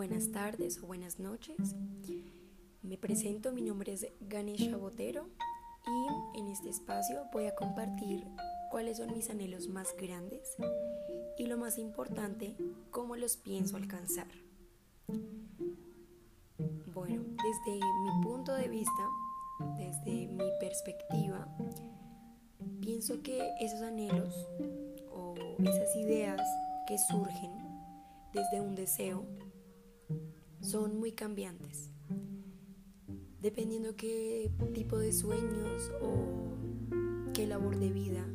buenas tardes o buenas noches. Me presento, mi nombre es Ganesha Botero y en este espacio voy a compartir cuáles son mis anhelos más grandes y lo más importante, cómo los pienso alcanzar. Bueno, desde mi punto de vista, desde mi perspectiva, pienso que esos anhelos o esas ideas que surgen desde un deseo son muy cambiantes. Dependiendo qué tipo de sueños o qué labor de vida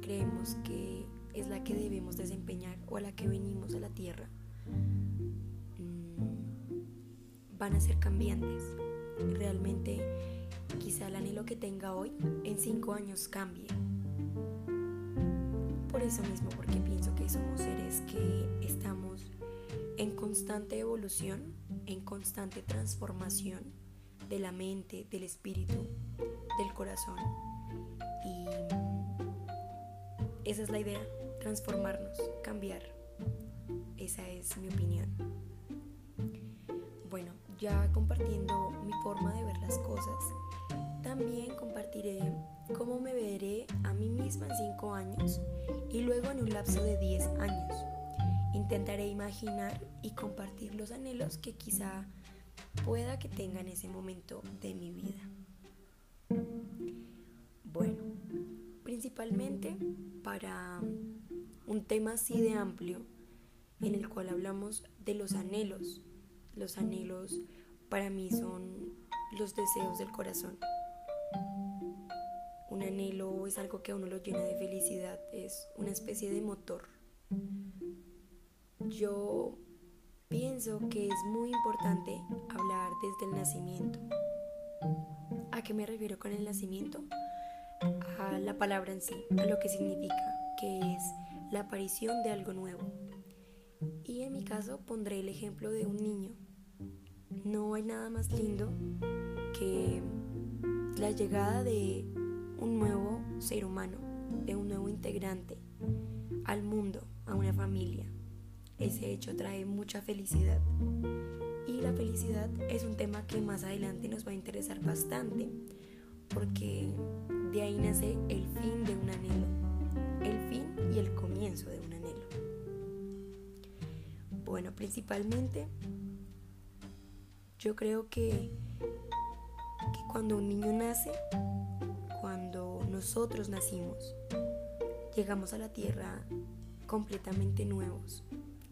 creemos que es la que debemos desempeñar o a la que venimos a la tierra, mm, van a ser cambiantes. Realmente quizá el anhelo que tenga hoy en cinco años cambie. Por eso mismo, porque pienso que somos seres que estamos en constante evolución, en constante transformación de la mente, del espíritu, del corazón. Y esa es la idea, transformarnos, cambiar. Esa es mi opinión. Bueno, ya compartiendo mi forma de ver las cosas, también compartiré cómo me veré a mí misma en 5 años y luego en un lapso de 10 años Intentaré imaginar y compartir los anhelos que quizá pueda que tenga en ese momento de mi vida. Bueno, principalmente para un tema así de amplio en el cual hablamos de los anhelos. Los anhelos para mí son los deseos del corazón. Un anhelo es algo que a uno lo llena de felicidad, es una especie de motor yo pienso que es muy importante hablar desde el nacimiento. ¿A qué me refiero con el nacimiento? A la palabra en sí, a lo que significa, que es la aparición de algo nuevo. Y en mi caso pondré el ejemplo de un niño. No hay nada más lindo que la llegada de un nuevo ser humano, de un nuevo integrante al mundo, a una familia ese hecho trae mucha felicidad. Y la felicidad es un tema que más adelante nos va a interesar bastante, porque de ahí nace el fin de un anhelo, el fin y el comienzo de un anhelo. Bueno, principalmente yo creo que, cuando un niño nace, cuando nosotros nacimos, llegamos a la tierra completamente nuevos,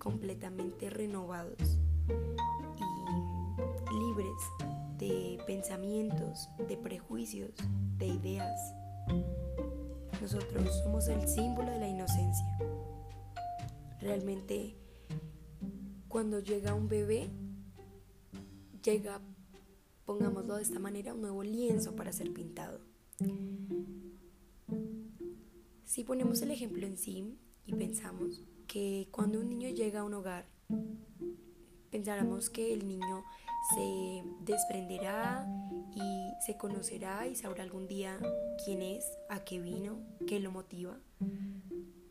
completamente renovados y libres de pensamientos, de prejuicios, de ideas. Nosotros somos el símbolo de la inocencia. Realmente cuando llega un bebé, llega, pongámoslo de esta manera, un nuevo lienzo para ser pintado. Si ponemos el ejemplo en sí y pensamos, que cuando un niño llega a un hogar, pensáramos que el niño se desprenderá y se conocerá y sabrá algún día quién es, a qué vino, qué lo motiva.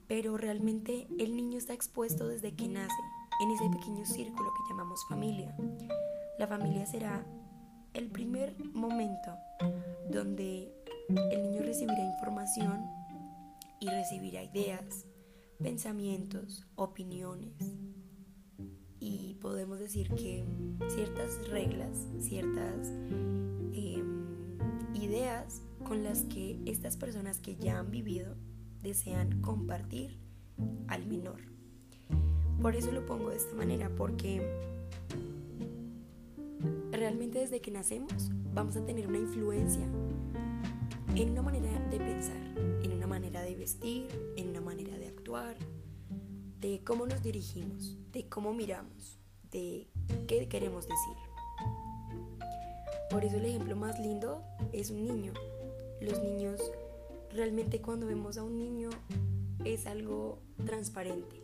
Pero realmente el niño está expuesto desde que nace en ese pequeño círculo que llamamos familia. La familia será el primer momento donde el niño recibirá información y recibirá ideas, pensamientos, opiniones. Y podemos decir que ciertas reglas, ciertas em, ideas con las que estas personas que ya han vivido desean compartir al menor. Por eso lo pongo de esta manera, porque realmente desde que nacemos vamos a tener una influencia en una manera de pensar, en una manera de vestir, en una manera de de cómo nos dirigimos, de cómo miramos, de qué queremos decir. Por eso el ejemplo más lindo es un niño. Los niños, realmente cuando vemos a un niño es algo transparente.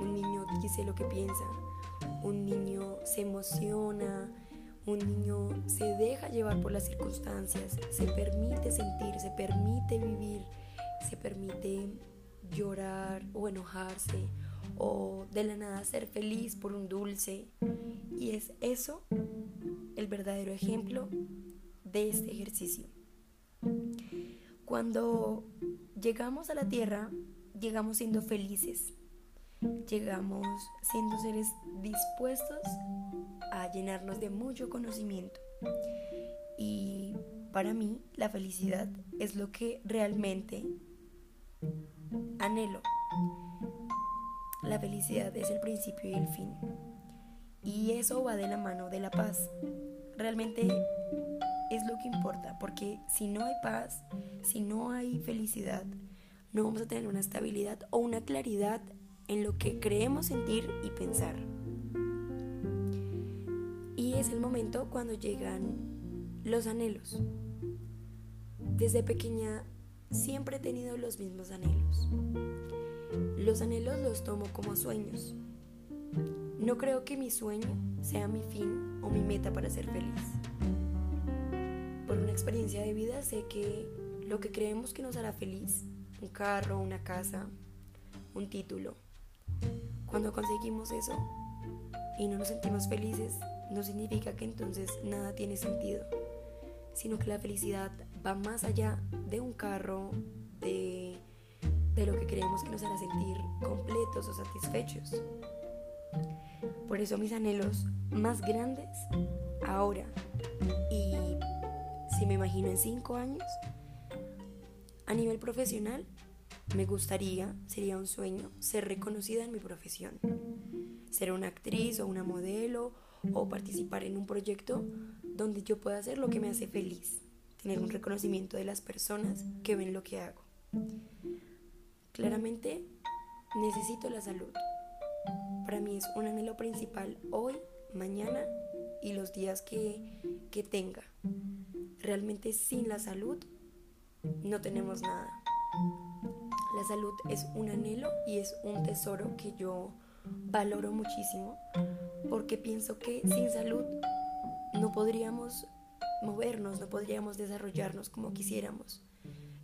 Un niño dice lo que piensa, un niño se emociona, un niño se deja llevar por las circunstancias, se permite sentir, se permite vivir, se permite llorar o enojarse o de la nada ser feliz por un dulce. Y es eso el verdadero ejemplo de este ejercicio. Cuando llegamos a la tierra, llegamos siendo felices, llegamos siendo seres dispuestos a llenarnos de mucho conocimiento. Y para mí la felicidad es lo que realmente anhelo. La felicidad es el principio y el fin. Y eso va de la mano de la paz. Realmente es lo que importa, porque si no hay paz, si no hay felicidad, no vamos a tener una estabilidad o una claridad en lo que creemos sentir y pensar. Es el momento cuando llegan los anhelos. Desde pequeña siempre he tenido los mismos anhelos. Los anhelos los tomo como sueños. No creo que mi sueño sea mi fin o mi meta para ser feliz. Por una experiencia de vida sé que lo que creemos que nos hará feliz, un carro, una casa, un título, cuando conseguimos eso y no nos sentimos felices, no significa que entonces nada tiene sentido, sino que la felicidad va más allá de un carro, de de lo que creemos que nos hará sentir completos o satisfechos. Por eso mis anhelos más grandes ahora y si me imagino en cinco años, a nivel profesional, me gustaría, sería un sueño, ser reconocida en mi profesión. Ser una actriz o una modelo o participar en un proyecto donde yo pueda hacer lo que me hace feliz, tener un reconocimiento de las personas que ven lo que hago. Claramente necesito la salud. Para mí es un anhelo principal hoy, mañana y los días que, que tenga. Realmente sin la salud no tenemos nada. La salud es un anhelo y es un tesoro que yo valoro muchísimo porque pienso que sin salud no podríamos movernos, no podríamos desarrollarnos como quisiéramos.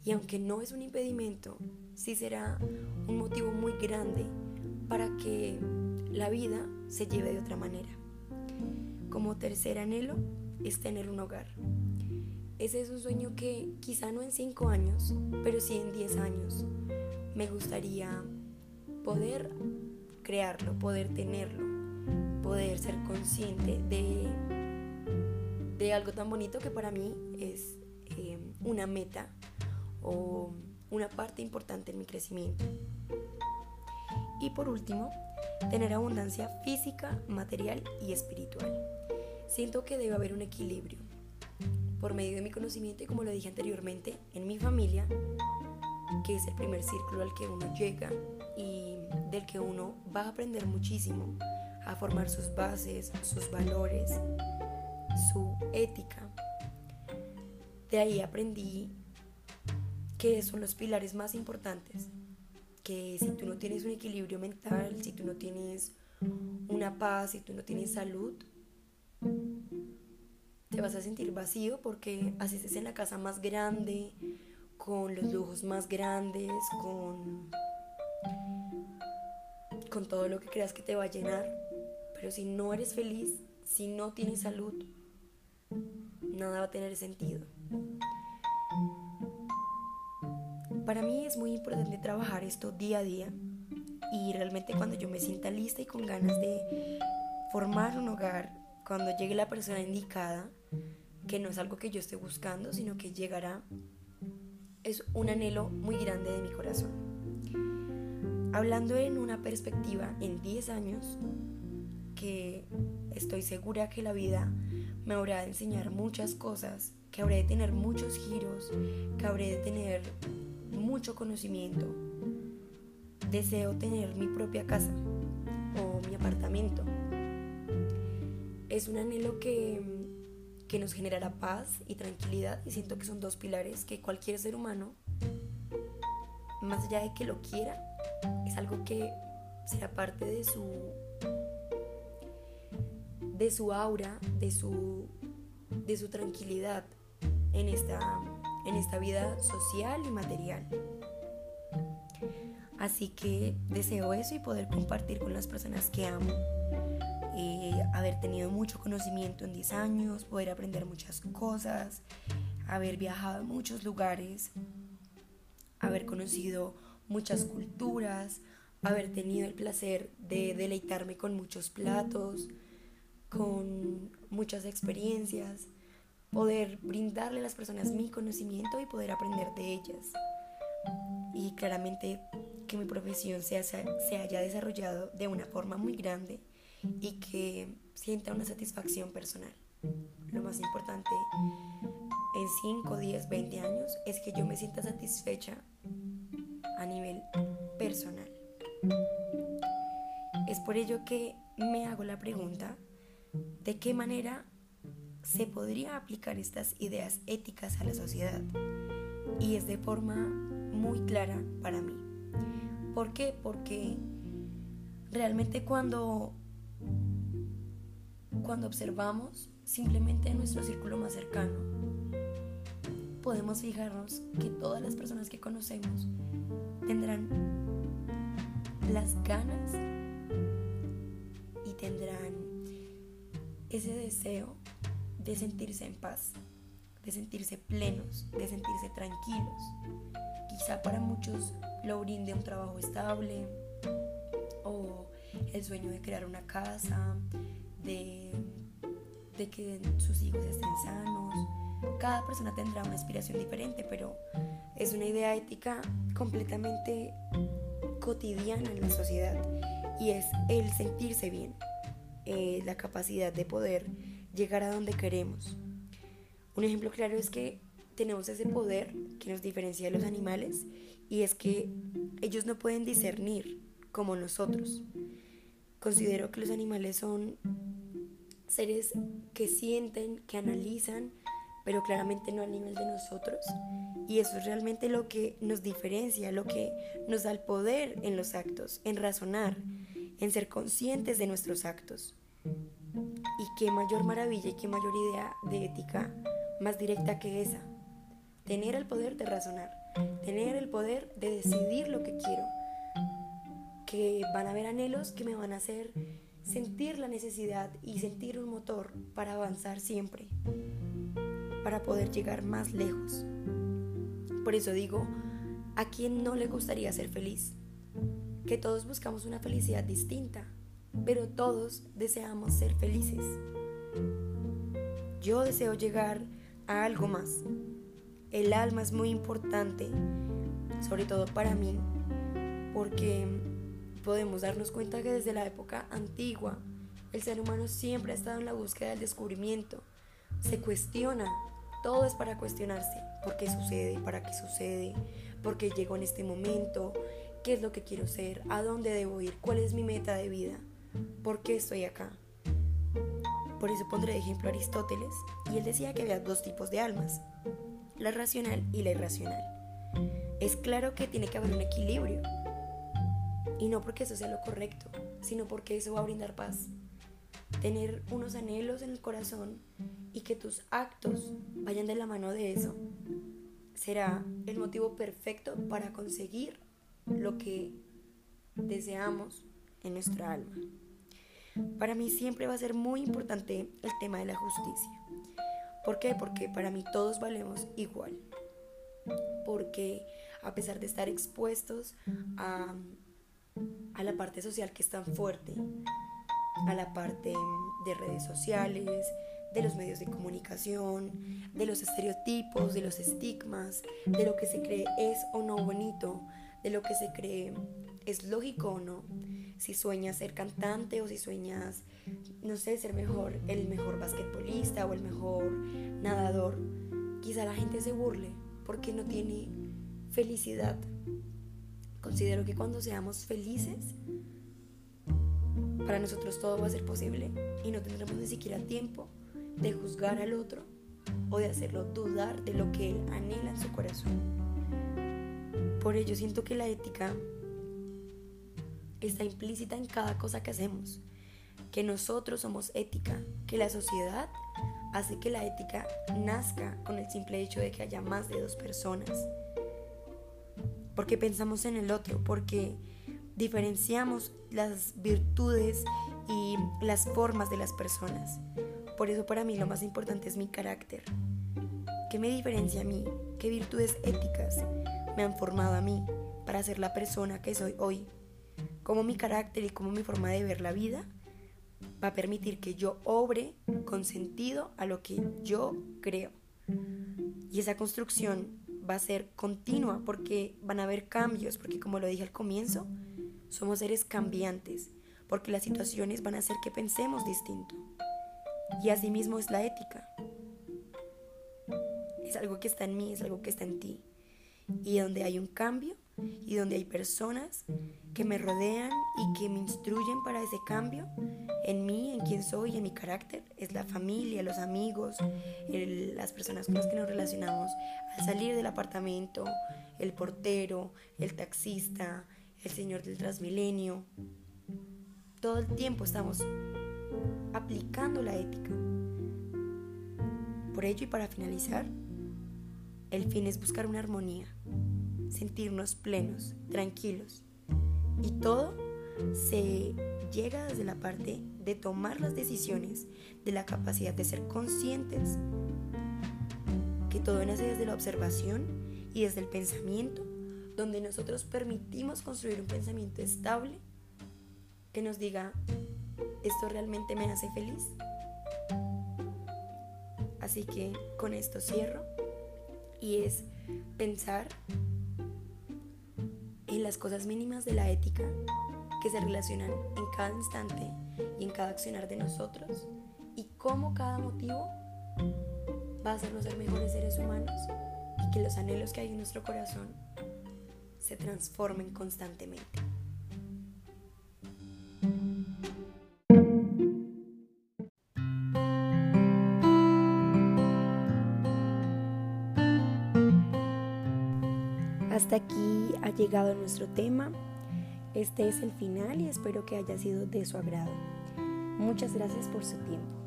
Y aunque no es un impedimento, sí será un motivo muy grande para que la vida se lleve de otra manera. Como tercer anhelo es tener un hogar. Ese es un sueño que quizá no en cinco años, pero sí en diez años me gustaría poder crearlo, poder tenerlo, poder ser consciente de, de algo tan bonito que para mí es eh, una meta o una parte importante en mi crecimiento. Y por último, tener abundancia física, material y espiritual. Siento que debe haber un equilibrio. Por medio de mi conocimiento y como lo dije anteriormente, en mi familia, que es el primer círculo al que uno llega y del que uno va a aprender muchísimo, a formar sus bases, sus valores, su ética. De ahí aprendí que son los pilares más importantes. Que si tú no tienes un equilibrio mental, si tú no tienes una paz, si tú no tienes salud, te vas a sentir vacío porque así estés en la casa más grande, con los lujos más grandes, con, con todo lo que creas que te va a llenar. Pero si no eres feliz, si no tienes salud, nada va a tener sentido. Para mí es muy importante trabajar esto día a día y realmente cuando yo me sienta lista y con ganas de formar un hogar, cuando llegue la persona indicada, que no es algo que yo esté buscando, sino que llegará, es un anhelo muy grande de mi corazón. Hablando en una perspectiva en 10 años, que estoy segura que la vida me habrá de enseñar muchas cosas, que habré de tener muchos giros, que habré de tener mucho conocimiento. Deseo tener mi propia casa o mi apartamento. Es un anhelo que, que nos generará paz y tranquilidad y siento que son dos pilares que cualquier ser humano, más allá de que lo quiera, es algo que sea parte de su de su aura, de su de su tranquilidad en esta en esta vida social y material. Así que deseo eso y poder compartir con las personas que amo. Eh, haber tenido mucho conocimiento en 10 años, poder aprender muchas cosas, haber viajado a muchos lugares, haber conocido muchas culturas, haber tenido el placer de deleitarme con muchos platos, con muchas experiencias, poder brindarle a las personas mi conocimiento y poder aprender de ellas. Y claramente que mi profesión se, se haya desarrollado de una forma muy grande y que sienta una satisfacción personal. Lo más importante en 5, 10, 20 años es que yo me sienta satisfecha a nivel personal. Es por ello que me hago la pregunta de qué manera se podría aplicar estas ideas éticas a la sociedad. Y es de forma muy clara para mí. ¿Por qué? Porque realmente cuando, cuando observamos simplemente en nuestro círculo más cercano, podemos fijarnos que todas las personas que conocemos tendrán las ganas y tendrán ese deseo de sentirse en paz, de sentirse plenos, de sentirse tranquilos. Quizá para muchos lo brinde un trabajo estable o el sueño de crear una casa, de, que sus hijos estén sanos. Cada persona tendrá una aspiración diferente, pero es una idea ética completamente cotidiana en la sociedad y es el sentirse bien, eh, la capacidad de poder llegar a donde queremos. Un ejemplo claro es que tenemos ese poder que nos diferencia de los animales y es que ellos no pueden discernir como nosotros. Considero que los animales son seres que sienten, que analizan, pero claramente no al nivel de nosotros. Y eso es realmente lo que nos diferencia, lo que nos da el poder en los actos, en razonar, en ser conscientes de nuestros actos. Y qué mayor maravilla y qué mayor idea de ética más directa que esa. Tener el poder de razonar, tener el poder de decidir lo que quiero. Que van a haber anhelos que me van a hacer sentir la necesidad y sentir un motor para avanzar siempre, para poder llegar más lejos. Por eso digo, ¿a quién no le gustaría ser feliz? Que todos buscamos una felicidad distinta, pero todos deseamos ser felices. Yo deseo llegar a algo más. El alma es muy importante, sobre todo para mí, porque podemos darnos cuenta que desde la época antigua el ser humano siempre ha estado en la búsqueda del descubrimiento. Se cuestiona, todo es para cuestionarse. ¿Por qué sucede? ¿Para qué sucede? ¿Por qué llego en este momento? ¿Qué es lo que quiero ser? ¿A dónde debo ir? ¿Cuál es mi meta de vida? ¿Por qué estoy acá? Por eso pondré de ejemplo a Aristóteles, y él decía que había dos tipos de almas, la racional y la irracional. Es claro que tiene que haber un equilibrio, y no porque eso sea lo correcto, sino porque eso va a brindar paz. Tener unos anhelos en el corazón y que tus actos vayan de la mano de eso será el motivo perfecto para conseguir lo que deseamos en nuestra alma. Para mí siempre va a ser muy importante el tema de la justicia. ¿Por qué? Porque para mí todos valemos igual. Porque a pesar de estar expuestos a, la parte social que es tan fuerte, a la parte de redes sociales, de los medios de comunicación, de los estereotipos, de los estigmas, de lo que se cree es o no bonito, de lo que se cree es lógico o no. Si sueñas ser cantante o si sueñas, no sé, ser mejor, el mejor basquetbolista o el mejor nadador, quizá la gente se burle porque no tiene felicidad. Considero que cuando seamos felices, para nosotros todo va a ser posible y no tendremos ni siquiera tiempo de juzgar al otro o de hacerlo dudar de lo que él anhela en su corazón. Por ello siento que la ética está implícita en cada cosa que hacemos, que nosotros somos ética, que la sociedad hace que la ética nazca con el simple hecho de que haya más de dos personas. porque pensamos en el otro, porque diferenciamos las virtudes y las formas de las personas. Por eso para mí lo más importante es mi carácter. ¿Qué me diferencia a mí? ¿Qué virtudes éticas me han formado a mí para ser la persona que soy hoy? ¿Cómo mi carácter y cómo mi forma de ver la vida va a permitir que yo obre con sentido a lo que yo creo? Y esa construcción va a ser continua porque van a haber cambios, porque como lo dije al comienzo, somos seres cambiantes, porque las situaciones van a hacer que pensemos distinto. Y asimismo es la ética. Es algo que está en mí, es algo que está en ti. Y donde hay un cambio y donde hay personas que me rodean y que me instruyen para ese cambio, en mí, en quién soy, en mi carácter, es la familia, los amigos, las personas con las que nos relacionamos al salir del apartamento, el portero, el taxista, el señor del transmilenio. Todo el tiempo estamos aplicando la ética. Por ello y para finalizar, el fin es buscar una armonía, sentirnos plenos, tranquilos. Y todo se llega desde la parte de tomar las decisiones, de la capacidad de ser conscientes, que todo nace desde la observación y desde el pensamiento, donde nosotros permitimos construir un pensamiento estable que nos diga, ¿esto realmente me hace feliz? Así que con esto cierro y es pensar en las cosas mínimas de la ética que se relacionan en cada instante y en cada accionar de nosotros y cómo cada motivo va a hacernos ser mejores seres humanos y que los anhelos que hay en nuestro corazón se transformen constantemente. Llegado nuestro tema. Este es el final y espero que haya sido de su agrado. Muchas gracias por su tiempo.